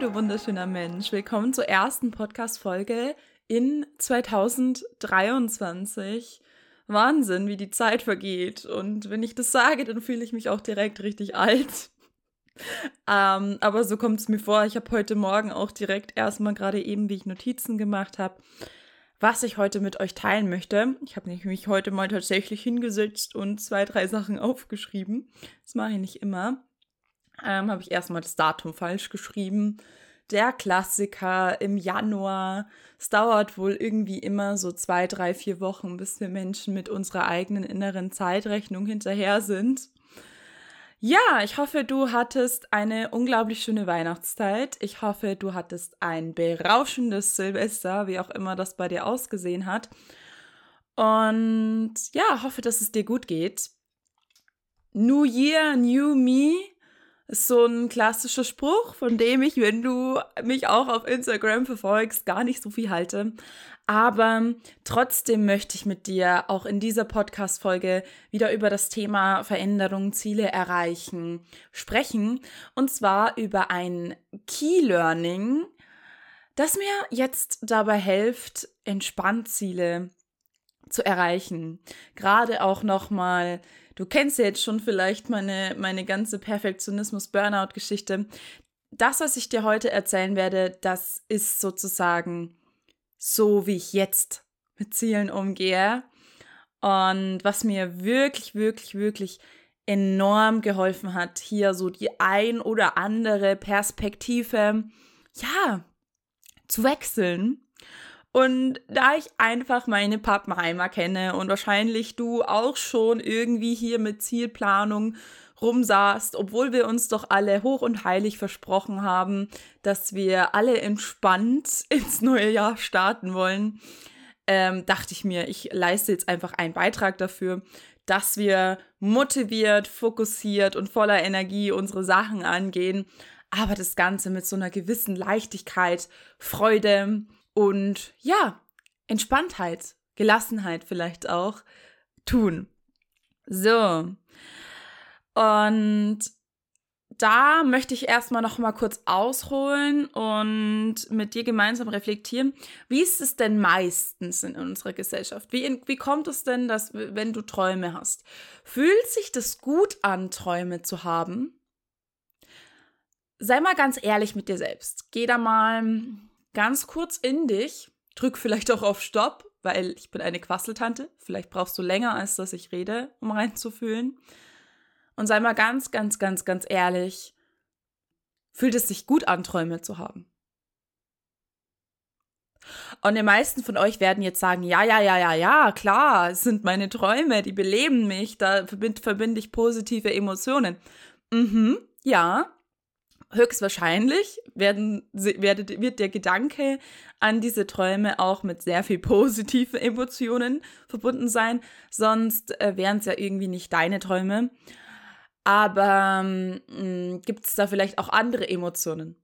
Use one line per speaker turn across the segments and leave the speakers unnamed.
du wunderschöner Mensch. Willkommen zur ersten Podcast-Folge in 2023. Wahnsinn, wie die Zeit vergeht. Und wenn ich das sage, dann fühle ich mich auch direkt richtig alt. ähm, aber so kommt es mir vor. Ich habe heute Morgen auch direkt erstmal gerade eben, wie ich Notizen gemacht habe, was ich heute mit euch teilen möchte. Ich habe mich heute mal tatsächlich hingesetzt und zwei, drei Sachen aufgeschrieben. Das mache ich nicht immer. Ähm, habe ich erstmal das Datum falsch geschrieben. Der Klassiker im Januar. Es dauert wohl irgendwie immer so zwei, drei, vier Wochen, bis wir Menschen mit unserer eigenen inneren Zeitrechnung hinterher sind. Ja, ich hoffe, du hattest eine unglaublich schöne Weihnachtszeit. Ich hoffe, du hattest ein berauschendes Silvester, wie auch immer das bei dir ausgesehen hat. Und ja, hoffe, dass es dir gut geht. New Year, New Me ist so ein klassischer Spruch, von dem ich, wenn du mich auch auf Instagram verfolgst, gar nicht so viel halte. Aber trotzdem möchte ich mit dir auch in dieser Podcast-Folge wieder über das Thema Veränderung, Ziele erreichen sprechen. Und zwar über ein Key Learning, das mir jetzt dabei hilft, entspannt Ziele zu erreichen. Gerade auch nochmal Du kennst ja jetzt schon vielleicht meine, meine ganze Perfektionismus-Burnout-Geschichte. Das, was ich dir heute erzählen werde, das ist sozusagen so, wie ich jetzt mit Zielen umgehe. Und was mir wirklich, wirklich, wirklich enorm geholfen hat, hier so die ein oder andere Perspektive, ja, zu wechseln und da ich einfach meine Pappenheimer kenne und wahrscheinlich du auch schon irgendwie hier mit Zielplanung rumsaßt, obwohl wir uns doch alle hoch und heilig versprochen haben, dass wir alle entspannt ins neue Jahr starten wollen, ähm, dachte ich mir, ich leiste jetzt einfach einen Beitrag dafür, dass wir motiviert, fokussiert und voller Energie unsere Sachen angehen, aber das Ganze mit so einer gewissen Leichtigkeit, Freude, und ja, Entspanntheit, Gelassenheit vielleicht auch tun. So. Und da möchte ich erstmal noch mal kurz ausholen und mit dir gemeinsam reflektieren. Wie ist es denn meistens in unserer Gesellschaft? Wie, wie kommt es denn, dass, wenn du Träume hast? Fühlt sich das gut an, Träume zu haben? Sei mal ganz ehrlich mit dir selbst. Geh da mal ganz kurz in dich, drück vielleicht auch auf Stopp, weil ich bin eine Quasseltante. Vielleicht brauchst du länger, als dass ich rede, um reinzufühlen. Und sei mal ganz, ganz, ganz, ganz ehrlich, fühlt es sich gut an, Träume zu haben? Und die meisten von euch werden jetzt sagen, ja, ja, ja, ja, ja, klar, es sind meine Träume, die beleben mich, da verbinde ich positive Emotionen. Mhm, ja, höchstwahrscheinlich werden, werdet, wird der Gedanke an diese Träume auch mit sehr viel positiven Emotionen verbunden sein. Sonst äh, wären es ja irgendwie nicht deine Träume. Aber ähm, gibt es da vielleicht auch andere Emotionen?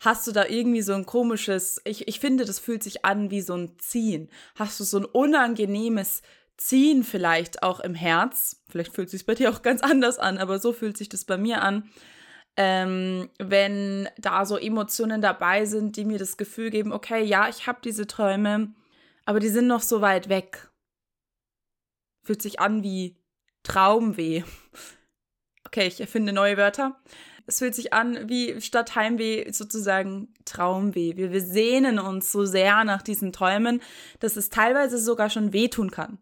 Hast du da irgendwie so ein komisches, ich, ich finde, das fühlt sich an wie so ein Ziehen. Hast du so ein unangenehmes Ziehen vielleicht auch im Herz? Vielleicht fühlt es sich bei dir auch ganz anders an, aber so fühlt sich das bei mir an ähm, wenn da so Emotionen dabei sind, die mir das Gefühl geben, okay, ja, ich habe diese Träume, aber die sind noch so weit weg. Fühlt sich an wie Traumweh. Okay, ich erfinde neue Wörter. Es fühlt sich an wie statt Heimweh sozusagen Traumweh. Wir, wir sehnen uns so sehr nach diesen Träumen, dass es teilweise sogar schon wehtun kann.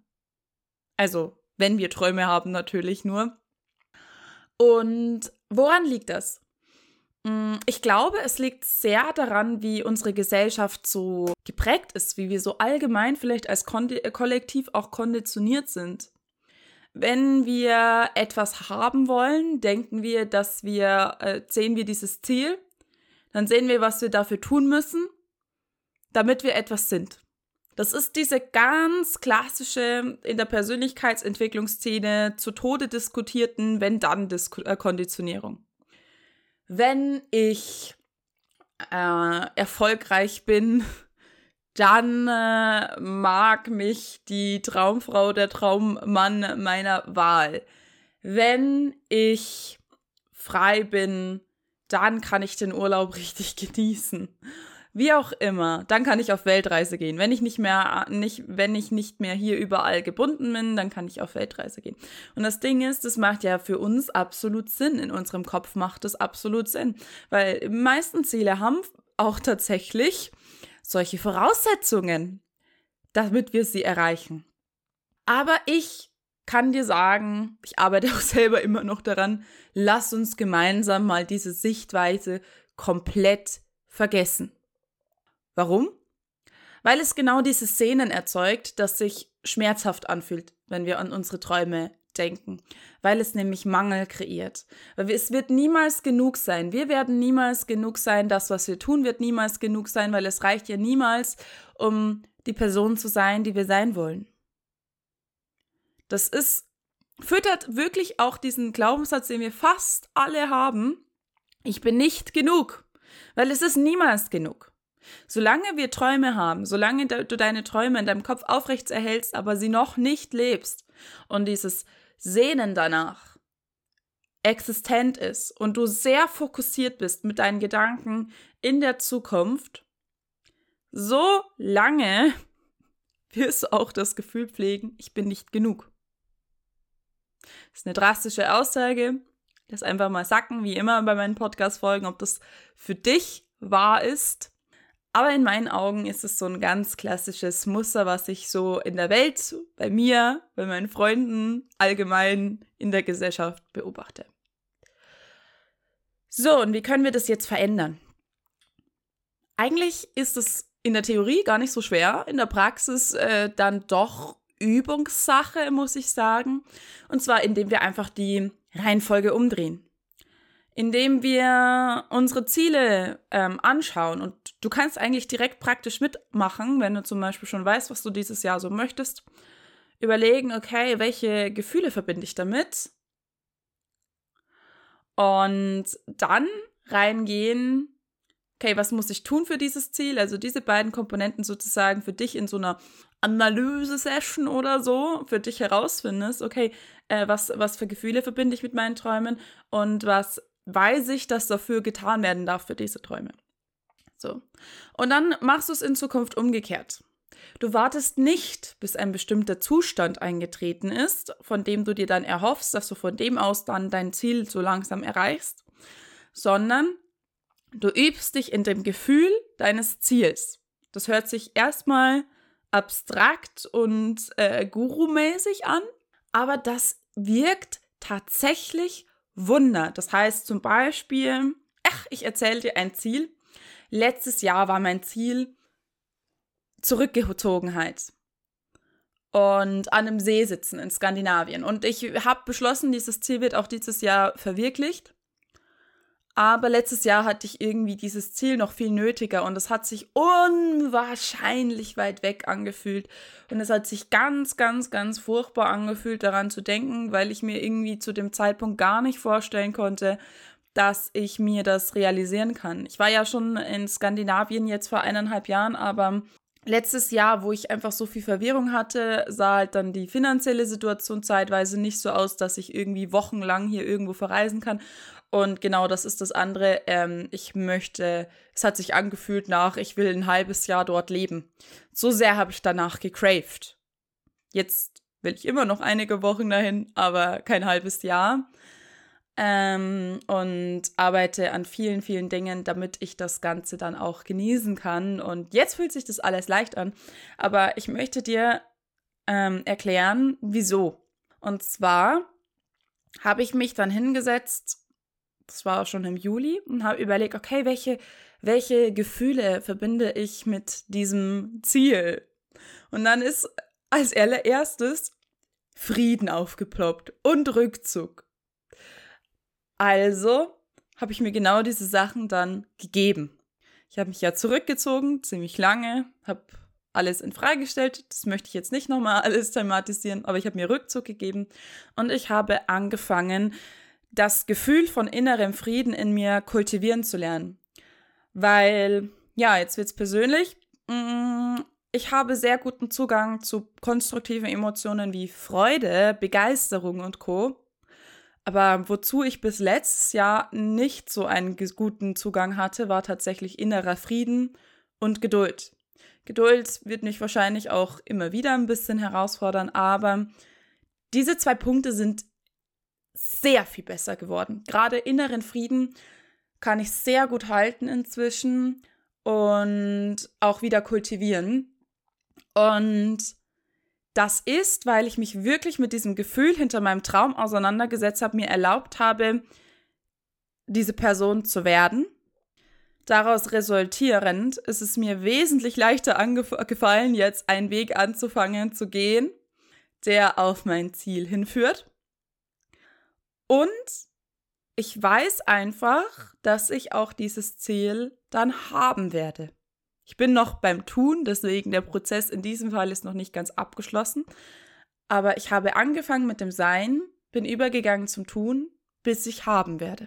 Also, wenn wir Träume haben, natürlich nur. Und woran liegt das? Mm, ich glaube, es liegt sehr daran, wie unsere Gesellschaft so geprägt ist, wie wir so allgemein vielleicht als äh, Kollektiv auch konditioniert sind. Wenn wir etwas haben wollen, denken wir, dass wir, äh, sehen wir dieses Ziel, dann sehen wir, was wir dafür tun müssen, damit wir etwas sind. Das ist diese ganz klassische in der Persönlichkeitsentwicklungsszene zu Tode diskutierten Wenn-Dann-Konditionierung. Wenn ich äh, erfolgreich bin, dann äh, mag mich die Traumfrau, der Traummann meiner Wahl. Wenn ich frei bin, dann kann ich den Urlaub richtig genießen. Wie auch immer, dann kann ich auf Weltreise gehen. Wenn ich nicht mehr, nicht, wenn ich nicht mehr hier überall gebunden bin, dann kann ich auf Weltreise gehen. Und das Ding ist, das macht ja für uns absolut Sinn. In unserem Kopf macht es absolut Sinn. Weil die meisten Ziele haben auch tatsächlich solche Voraussetzungen, damit wir sie erreichen. Aber ich kann dir sagen, ich arbeite auch selber immer noch daran, lass uns gemeinsam mal diese Sichtweise komplett vergessen. Warum? Weil es genau diese Szenen erzeugt, das sich schmerzhaft anfühlt, wenn wir an unsere Träume denken, weil es nämlich Mangel kreiert. Weil es wird niemals genug sein. Wir werden niemals genug sein. Das, was wir tun, wird niemals genug sein, weil es reicht ja niemals, um die Person zu sein, die wir sein wollen. Das ist, füttert wirklich auch diesen Glaubenssatz, den wir fast alle haben. Ich bin nicht genug. Weil es ist niemals genug. Solange wir Träume haben, solange du deine Träume in deinem Kopf aufrecht erhältst, aber sie noch nicht lebst und dieses Sehnen danach existent ist und du sehr fokussiert bist mit deinen Gedanken in der Zukunft, so lange wirst du auch das Gefühl pflegen, ich bin nicht genug. Das ist eine drastische Aussage. Das einfach mal sacken, wie immer bei meinen Podcast-Folgen, ob das für dich wahr ist. Aber in meinen Augen ist es so ein ganz klassisches Muster, was ich so in der Welt, bei mir, bei meinen Freunden, allgemein in der Gesellschaft beobachte. So, und wie können wir das jetzt verändern? Eigentlich ist es in der Theorie gar nicht so schwer, in der Praxis äh, dann doch Übungssache, muss ich sagen. Und zwar, indem wir einfach die Reihenfolge umdrehen indem wir unsere Ziele ähm, anschauen. Und du kannst eigentlich direkt praktisch mitmachen, wenn du zum Beispiel schon weißt, was du dieses Jahr so möchtest. Überlegen, okay, welche Gefühle verbinde ich damit? Und dann reingehen, okay, was muss ich tun für dieses Ziel? Also diese beiden Komponenten sozusagen für dich in so einer Analyse-Session oder so für dich herausfindest, okay, äh, was, was für Gefühle verbinde ich mit meinen Träumen und was weiß ich, dass dafür getan werden darf für diese Träume. So. Und dann machst du es in Zukunft umgekehrt. Du wartest nicht, bis ein bestimmter Zustand eingetreten ist, von dem du dir dann erhoffst, dass du von dem aus dann dein Ziel so langsam erreichst, sondern du übst dich in dem Gefühl deines Ziels. Das hört sich erstmal abstrakt und äh, gurumäßig an, aber das wirkt tatsächlich Wunder. Das heißt zum Beispiel, ach, ich erzähle dir ein Ziel. Letztes Jahr war mein Ziel Zurückgezogenheit und an einem See sitzen in Skandinavien. Und ich habe beschlossen, dieses Ziel wird auch dieses Jahr verwirklicht. Aber letztes Jahr hatte ich irgendwie dieses Ziel noch viel nötiger und es hat sich unwahrscheinlich weit weg angefühlt. Und es hat sich ganz, ganz, ganz furchtbar angefühlt, daran zu denken, weil ich mir irgendwie zu dem Zeitpunkt gar nicht vorstellen konnte, dass ich mir das realisieren kann. Ich war ja schon in Skandinavien jetzt vor eineinhalb Jahren, aber letztes Jahr, wo ich einfach so viel Verwirrung hatte, sah halt dann die finanzielle Situation zeitweise nicht so aus, dass ich irgendwie wochenlang hier irgendwo verreisen kann. Und genau das ist das andere. Ähm, ich möchte, es hat sich angefühlt nach, ich will ein halbes Jahr dort leben. So sehr habe ich danach gecraved. Jetzt will ich immer noch einige Wochen dahin, aber kein halbes Jahr. Ähm, und arbeite an vielen, vielen Dingen, damit ich das Ganze dann auch genießen kann. Und jetzt fühlt sich das alles leicht an. Aber ich möchte dir ähm, erklären, wieso. Und zwar habe ich mich dann hingesetzt das war schon im Juli, und habe überlegt, okay, welche, welche Gefühle verbinde ich mit diesem Ziel? Und dann ist als allererstes Frieden aufgeploppt und Rückzug. Also habe ich mir genau diese Sachen dann gegeben. Ich habe mich ja zurückgezogen, ziemlich lange, habe alles in Frage gestellt. Das möchte ich jetzt nicht nochmal alles thematisieren, aber ich habe mir Rückzug gegeben und ich habe angefangen, das Gefühl von innerem Frieden in mir kultivieren zu lernen. Weil, ja, jetzt wird's persönlich. Mm, ich habe sehr guten Zugang zu konstruktiven Emotionen wie Freude, Begeisterung und Co. Aber wozu ich bis letztes Jahr nicht so einen guten Zugang hatte, war tatsächlich innerer Frieden und Geduld. Geduld wird mich wahrscheinlich auch immer wieder ein bisschen herausfordern, aber diese zwei Punkte sind sehr viel besser geworden. Gerade inneren Frieden kann ich sehr gut halten inzwischen und auch wieder kultivieren. Und das ist, weil ich mich wirklich mit diesem Gefühl hinter meinem Traum auseinandergesetzt habe, mir erlaubt habe, diese Person zu werden. Daraus resultierend ist es mir wesentlich leichter gefallen, jetzt einen Weg anzufangen zu gehen, der auf mein Ziel hinführt. Und ich weiß einfach, dass ich auch dieses Ziel dann haben werde. Ich bin noch beim Tun, deswegen der Prozess in diesem Fall ist noch nicht ganz abgeschlossen. Aber ich habe angefangen mit dem Sein, bin übergegangen zum Tun, bis ich haben werde.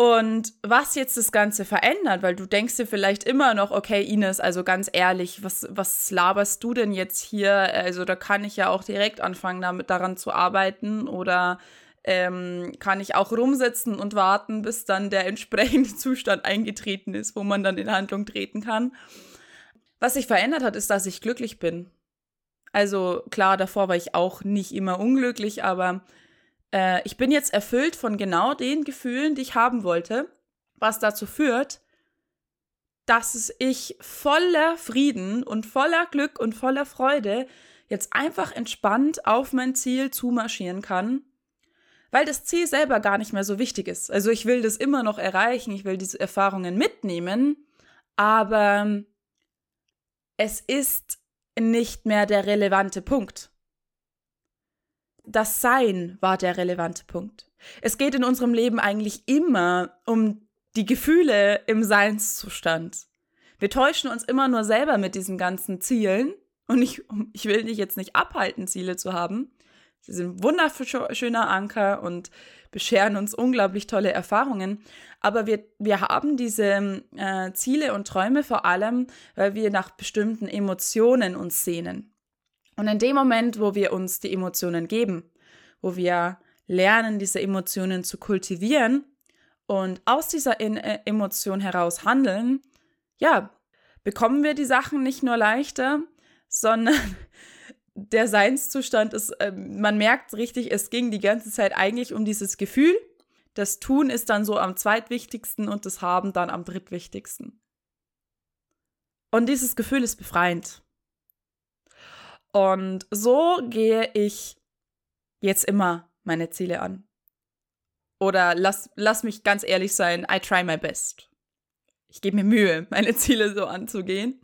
Und was jetzt das Ganze verändert, weil du denkst dir vielleicht immer noch, okay, Ines, also ganz ehrlich, was, was laberst du denn jetzt hier? Also da kann ich ja auch direkt anfangen, damit daran zu arbeiten oder ähm, kann ich auch rumsitzen und warten, bis dann der entsprechende Zustand eingetreten ist, wo man dann in Handlung treten kann. Was sich verändert hat, ist, dass ich glücklich bin. Also klar, davor war ich auch nicht immer unglücklich, aber äh, ich bin jetzt erfüllt von genau den Gefühlen, die ich haben wollte, was dazu führt, dass ich voller Frieden und voller Glück und voller Freude jetzt einfach entspannt auf mein Ziel zumarschieren kann, weil das Ziel selber gar nicht mehr so wichtig ist. Also ich will das immer noch erreichen, ich will diese Erfahrungen mitnehmen, aber es ist nicht mehr der relevante Punkt das Sein war der relevante Punkt. Es geht in unserem Leben eigentlich immer um die Gefühle im Seinszustand. Wir täuschen uns immer nur selber mit diesen ganzen Zielen. Und ich, ich will dich jetzt nicht abhalten, Ziele zu haben. Sie sind wunderschöner Anker und bescheren uns unglaublich tolle Erfahrungen. Aber wir, wir haben diese äh, Ziele und Träume vor allem, weil wir nach bestimmten Emotionen uns sehnen. Und in dem Moment, wo wir uns die Emotionen geben, wo wir lernen, diese Emotionen zu kultivieren und aus dieser in äh, Emotion heraus handeln, ja, bekommen wir die Sachen nicht nur leichter, sondern der Seinszustand ist, äh, man merkt richtig, es ging die ganze Zeit eigentlich um dieses Gefühl. Das Tun ist dann so am zweitwichtigsten und das Haben dann am drittwichtigsten. Und dieses Gefühl ist befreiend. Und so gehe ich jetzt immer meine Ziele an. Oder lass, lass mich ganz ehrlich sein, I try my best. Ich gebe mir Mühe, meine Ziele so anzugehen.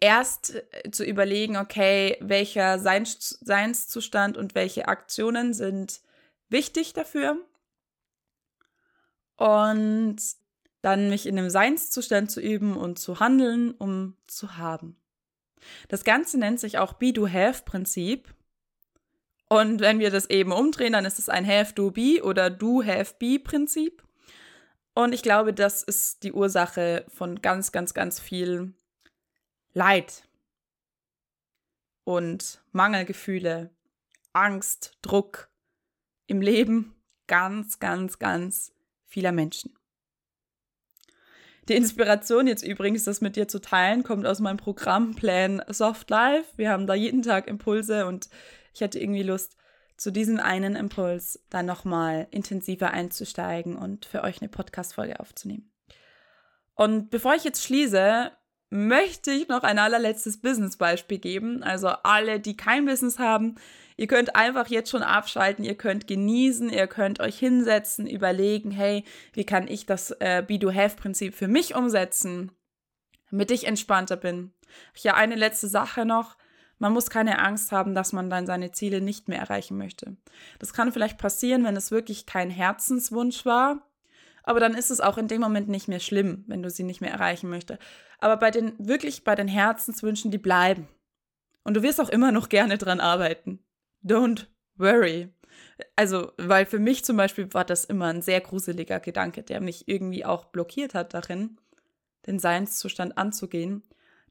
Erst äh, zu überlegen, okay, welcher Seins Seinszustand und welche Aktionen sind wichtig dafür. Und dann mich in dem Seinszustand zu üben und zu handeln, um zu haben. Das Ganze nennt sich auch Be-Do-Have-Prinzip. Und wenn wir das eben umdrehen, dann ist es ein Have-Do-Be oder Do-Have-Be-Prinzip. Und ich glaube, das ist die Ursache von ganz, ganz, ganz viel Leid und Mangelgefühle, Angst, Druck im Leben ganz, ganz, ganz vieler Menschen. Die Inspiration jetzt übrigens, das mit dir zu teilen, kommt aus meinem Programm Plan Soft Life. Wir haben da jeden Tag Impulse und ich hatte irgendwie Lust, zu diesem einen Impuls dann nochmal intensiver einzusteigen und für euch eine Podcast-Folge aufzunehmen. Und bevor ich jetzt schließe, möchte ich noch ein allerletztes Business-Beispiel geben. Also alle, die kein Business haben, Ihr könnt einfach jetzt schon abschalten, ihr könnt genießen, ihr könnt euch hinsetzen, überlegen, hey, wie kann ich das äh, Be-Do-Have-Prinzip für mich umsetzen, damit ich entspannter bin. Ja, eine letzte Sache noch. Man muss keine Angst haben, dass man dann seine Ziele nicht mehr erreichen möchte. Das kann vielleicht passieren, wenn es wirklich kein Herzenswunsch war. Aber dann ist es auch in dem Moment nicht mehr schlimm, wenn du sie nicht mehr erreichen möchtest. Aber bei den, wirklich bei den Herzenswünschen, die bleiben. Und du wirst auch immer noch gerne dran arbeiten don't worry. Also, weil für mich zum Beispiel war das immer ein sehr gruseliger Gedanke, der mich irgendwie auch blockiert hat darin, den Seinszustand anzugehen,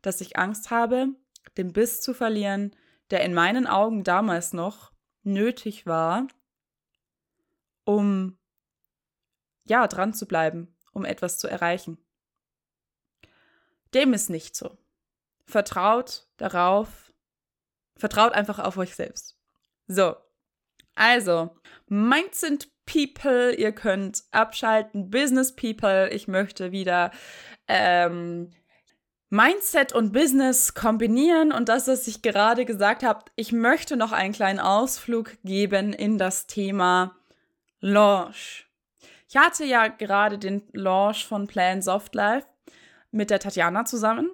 dass ich Angst habe, den Biss zu verlieren, der in meinen Augen damals noch nötig war, um ja, dran zu bleiben, um etwas zu erreichen. Dem ist nicht so. Vertraut darauf, vertraut einfach auf euch selbst. So, also, Mindset People, ihr könnt abschalten, Business People, ich möchte wieder ähm, Mindset und Business kombinieren und das, was ich gerade gesagt habe, ich möchte noch einen kleinen Ausflug geben in das Thema Launch. Ich hatte ja gerade den Launch von Plan Soft Life mit der Tatjana zusammen.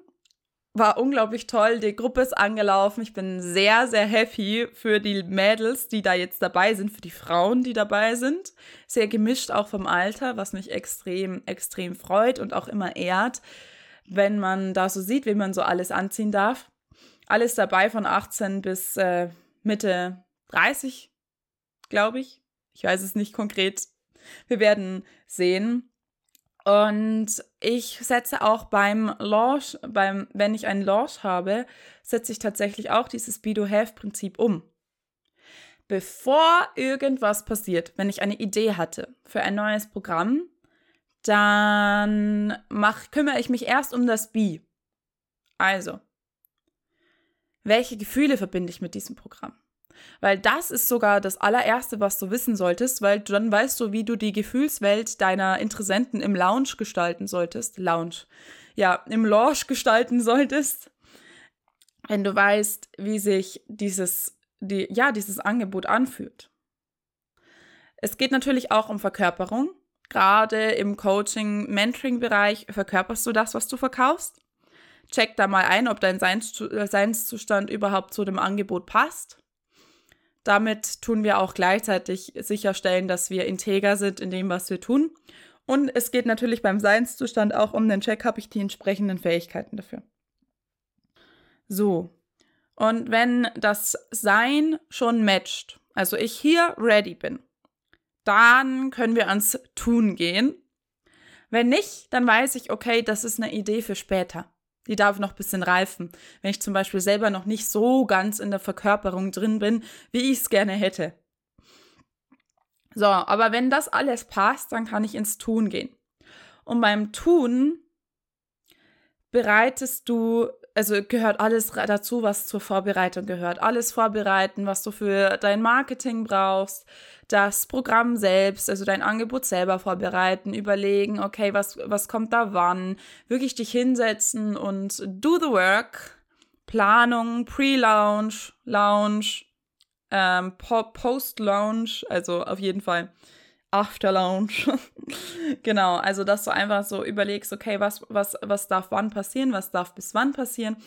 War unglaublich toll. Die Gruppe ist angelaufen. Ich bin sehr, sehr happy für die Mädels, die da jetzt dabei sind, für die Frauen, die dabei sind. Sehr gemischt auch vom Alter, was mich extrem, extrem freut und auch immer ehrt wenn man da so sieht, wie man so alles anziehen darf. Alles dabei von 18 bis äh, Mitte 30, glaube ich. Ich weiß es nicht konkret. Wir werden sehen. Und ich setze auch beim Launch, beim, wenn ich einen Launch habe, setze ich tatsächlich auch dieses Be-Do-Have-Prinzip um. Bevor irgendwas passiert, wenn ich eine Idee hatte für ein neues Programm, dann mach, kümmere ich mich erst um das Be. Also, welche Gefühle verbinde ich mit diesem Programm? Weil das ist sogar das allererste, was du wissen solltest, weil dann weißt du, wie du die Gefühlswelt deiner Interessenten im Lounge gestalten solltest. Lounge. Ja, im Lounge gestalten solltest. Wenn du weißt, wie sich dieses, die, ja, dieses Angebot anfühlt. Es geht natürlich auch um Verkörperung gerade im Coaching-Mentoring-Bereich verkörperst du das, was du verkaufst. Check da mal ein, ob dein äh, Seinszustand überhaupt zu dem Angebot passt. Damit tun wir auch gleichzeitig sicherstellen, dass wir integer sind in dem, was wir tun. Und es geht natürlich beim Seinszustand auch um den Check, habe ich die entsprechenden Fähigkeiten dafür. So. Und wenn das Sein schon matcht, also ich hier ready bin, dann können wir ans Tun gehen. Wenn nicht, dann weiß ich, okay, das ist eine Idee für später. Die darf noch ein bisschen reifen. Wenn ich zum Beispiel selber noch nicht so ganz in der Verkörperung drin bin, wie ich es gerne hätte. So, aber wenn das alles passt, dann kann ich ins Tun gehen. Und beim Tun bereitest du also gehört alles dazu, was zur Vorbereitung gehört. Alles vorbereiten, was du für dein Marketing brauchst, das Programm selbst, also dein Angebot selber vorbereiten, überlegen, okay, was, was kommt da wann, wirklich dich hinsetzen und do the work. Planung, Pre-Launch, Launch, ähm, Post-Launch, also auf jeden Fall After Lounge. genau, also dass du einfach so überlegst, okay, was, was, was darf wann passieren, was darf bis wann passieren,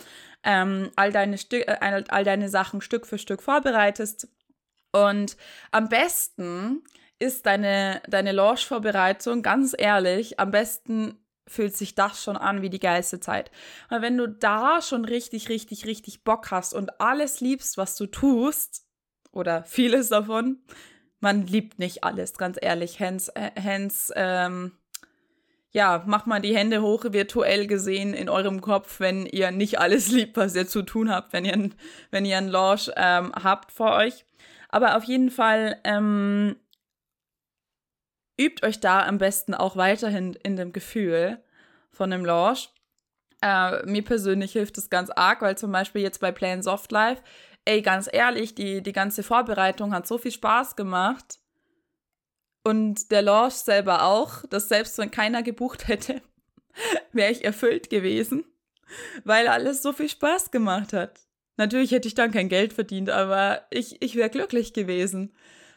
ähm, all, deine Stück, äh, all deine Sachen Stück für Stück vorbereitest. Und am besten ist deine, deine Launch-Vorbereitung, ganz ehrlich, am besten fühlt sich das schon an wie die geilste Zeit. Weil wenn du da schon richtig, richtig, richtig Bock hast und alles liebst, was du tust, oder vieles davon, man liebt nicht alles, ganz ehrlich. Hens, Hens, ähm, ja, macht mal die Hände hoch, virtuell gesehen in eurem Kopf, wenn ihr nicht alles liebt, was ihr zu tun habt, wenn ihr, wenn ihr einen Launch ähm, habt vor euch. Aber auf jeden Fall ähm, übt euch da am besten auch weiterhin in dem Gefühl von dem Launch. Äh, mir persönlich hilft es ganz arg, weil zum Beispiel jetzt bei Plain Soft Life ey, ganz ehrlich, die, die ganze Vorbereitung hat so viel Spaß gemacht. Und der Launch selber auch, dass selbst wenn keiner gebucht hätte, wäre ich erfüllt gewesen, weil alles so viel Spaß gemacht hat. Natürlich hätte ich dann kein Geld verdient, aber ich, ich wäre glücklich gewesen,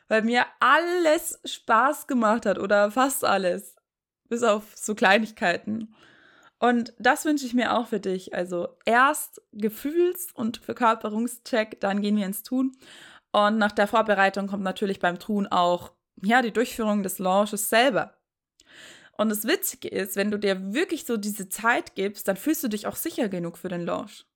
weil mir alles Spaß gemacht hat oder fast alles, bis auf so Kleinigkeiten. Und das wünsche ich mir auch für dich. Also erst Gefühls- und Verkörperungscheck, dann gehen wir ins Tun. Und nach der Vorbereitung kommt natürlich beim Tun auch ja, die Durchführung des Launches selber. Und das Witzige ist, wenn du dir wirklich so diese Zeit gibst, dann fühlst du dich auch sicher genug für den Launch.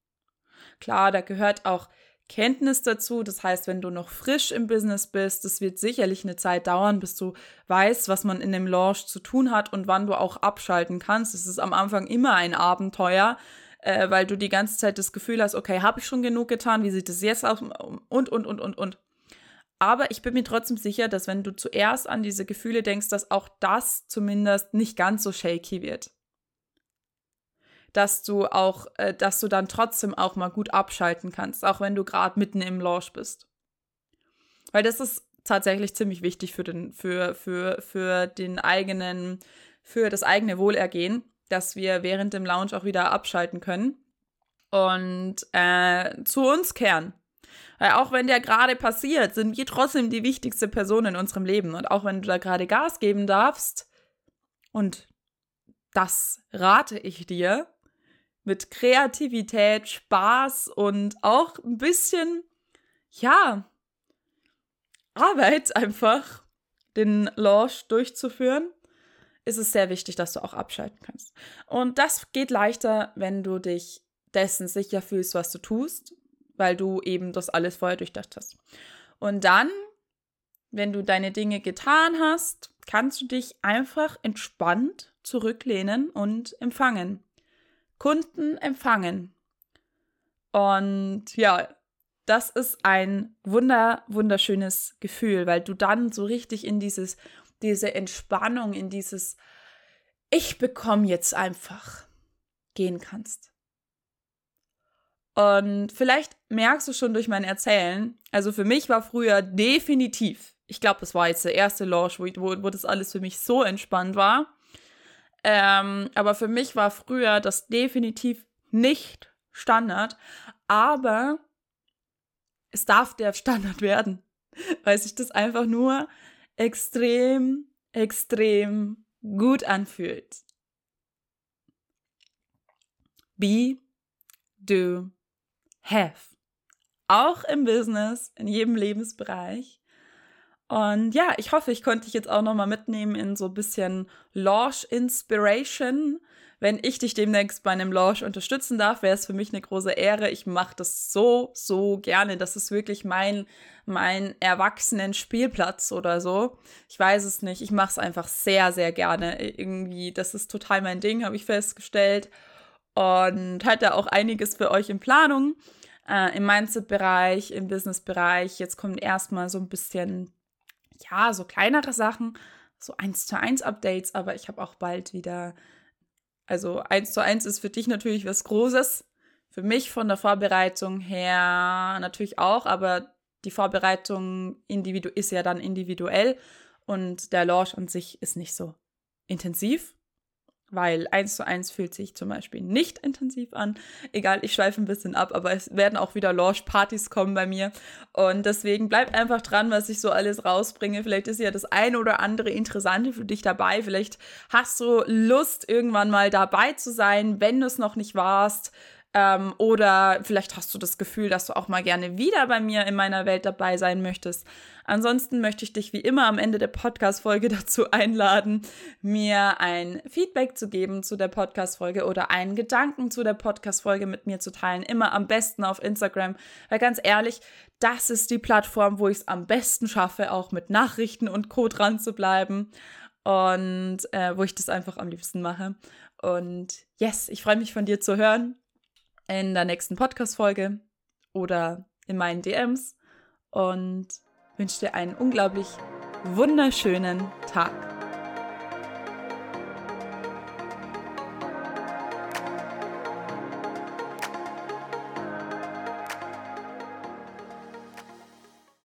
Klar, da gehört auch Kenntnis dazu. Das heißt, wenn du noch frisch im Business bist, das wird sicherlich eine Zeit dauern, bis du weißt, was man in dem Launch zu tun hat und wann du auch abschalten kannst. Es ist am Anfang immer ein Abenteuer, äh, weil du die ganze Zeit das Gefühl hast, okay, habe ich schon genug getan? Wie sieht es jetzt aus? Und, und, und, und, und. Aber ich bin mir trotzdem sicher, dass wenn du zuerst an diese Gefühle denkst, dass auch das zumindest nicht ganz so shaky wird. Dass du auch, äh, dass du dann trotzdem auch mal gut abschalten kannst, auch wenn du gerade mitten im Launch bist. Weil das ist tatsächlich ziemlich wichtig für den, für, für, für den eigenen, für das eigene Wohlergehen, dass wir während dem Lounge auch wieder abschalten können und äh, zu uns kehren. Weil auch wenn der gerade passiert, sind wir trotzdem die wichtigste Person in unserem Leben. Und auch wenn du da gerade Gas geben darfst, und das rate ich dir, mit Kreativität, Spaß und auch ein bisschen, ja, Arbeit einfach, den Launch durchzuführen, ist es sehr wichtig, dass du auch abschalten kannst. Und das geht leichter, wenn du dich dessen sicher fühlst, was du tust, weil du eben das alles vorher durchdacht hast. Und dann, wenn du deine Dinge getan hast, kannst du dich einfach entspannt zurücklehnen und empfangen. Kunden empfangen. Und ja, das ist ein wunder, wunderschönes Gefühl, weil du dann so richtig in dieses, diese Entspannung, in dieses Ich bekomme jetzt einfach gehen kannst. Und vielleicht merkst du schon durch mein Erzählen, also für mich war früher definitiv, ich glaube, das war jetzt der erste Launch, wo, wo, wo das alles für mich so entspannt war. Ähm, aber für mich war früher das definitiv nicht Standard. Aber es darf der Standard werden, weil sich das einfach nur extrem, extrem gut anfühlt. Be, do, have. Auch im Business, in jedem Lebensbereich. Und ja, ich hoffe, ich konnte dich jetzt auch nochmal mitnehmen in so ein bisschen Launch Inspiration. Wenn ich dich demnächst bei einem Launch unterstützen darf, wäre es für mich eine große Ehre. Ich mache das so, so gerne. Das ist wirklich mein, mein Erwachsenen-Spielplatz oder so. Ich weiß es nicht. Ich mache es einfach sehr, sehr gerne. Irgendwie, das ist total mein Ding, habe ich festgestellt und hatte auch einiges für euch in Planung. Äh, Im Mindset-Bereich, im Business-Bereich. Jetzt kommen erstmal so ein bisschen, ja, so kleinere Sachen, so eins zu eins Updates, aber ich habe auch bald wieder, also eins zu eins ist für dich natürlich was Großes. Für mich von der Vorbereitung her natürlich auch, aber die Vorbereitung individu ist ja dann individuell und der Launch an sich ist nicht so intensiv weil eins zu eins fühlt sich zum Beispiel nicht intensiv an. Egal, ich schweife ein bisschen ab, aber es werden auch wieder Launch-Partys kommen bei mir. Und deswegen bleib einfach dran, was ich so alles rausbringe. Vielleicht ist ja das eine oder andere Interessante für dich dabei. Vielleicht hast du Lust, irgendwann mal dabei zu sein, wenn du es noch nicht warst. Ähm, oder vielleicht hast du das Gefühl, dass du auch mal gerne wieder bei mir in meiner Welt dabei sein möchtest. Ansonsten möchte ich dich wie immer am Ende der Podcast-Folge dazu einladen, mir ein Feedback zu geben zu der Podcast-Folge oder einen Gedanken zu der Podcast-Folge mit mir zu teilen. Immer am besten auf Instagram. Weil ganz ehrlich, das ist die Plattform, wo ich es am besten schaffe, auch mit Nachrichten und Co. dran zu bleiben. Und äh, wo ich das einfach am liebsten mache. Und yes, ich freue mich von dir zu hören in der nächsten Podcast-Folge oder in meinen DMs und wünsche dir einen unglaublich wunderschönen Tag.